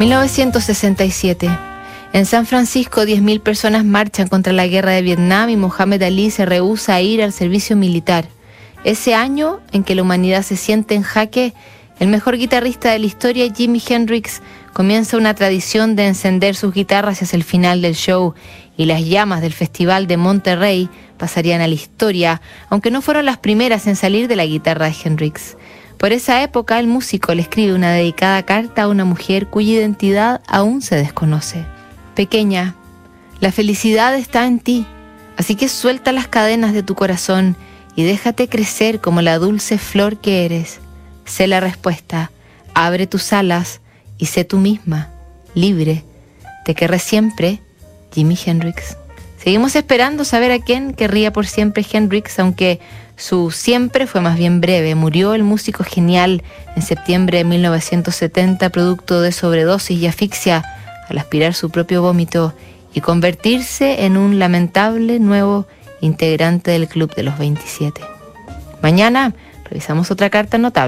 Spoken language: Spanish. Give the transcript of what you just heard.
1967. En San Francisco, 10.000 personas marchan contra la guerra de Vietnam y Mohamed Ali se rehúsa a ir al servicio militar. Ese año en que la humanidad se siente en jaque, el mejor guitarrista de la historia, Jimi Hendrix, comienza una tradición de encender sus guitarras hacia el final del show y las llamas del Festival de Monterrey pasarían a la historia, aunque no fueron las primeras en salir de la guitarra de Hendrix. Por esa época, el músico le escribe una dedicada carta a una mujer cuya identidad aún se desconoce. Pequeña, la felicidad está en ti, así que suelta las cadenas de tu corazón y déjate crecer como la dulce flor que eres. Sé la respuesta, abre tus alas y sé tú misma, libre. Te querré siempre, Jimi Hendrix. Seguimos esperando saber a quién querría por siempre Hendrix, aunque su siempre fue más bien breve. Murió el músico genial en septiembre de 1970, producto de sobredosis y asfixia al aspirar su propio vómito y convertirse en un lamentable nuevo integrante del Club de los 27. Mañana revisamos otra carta notable.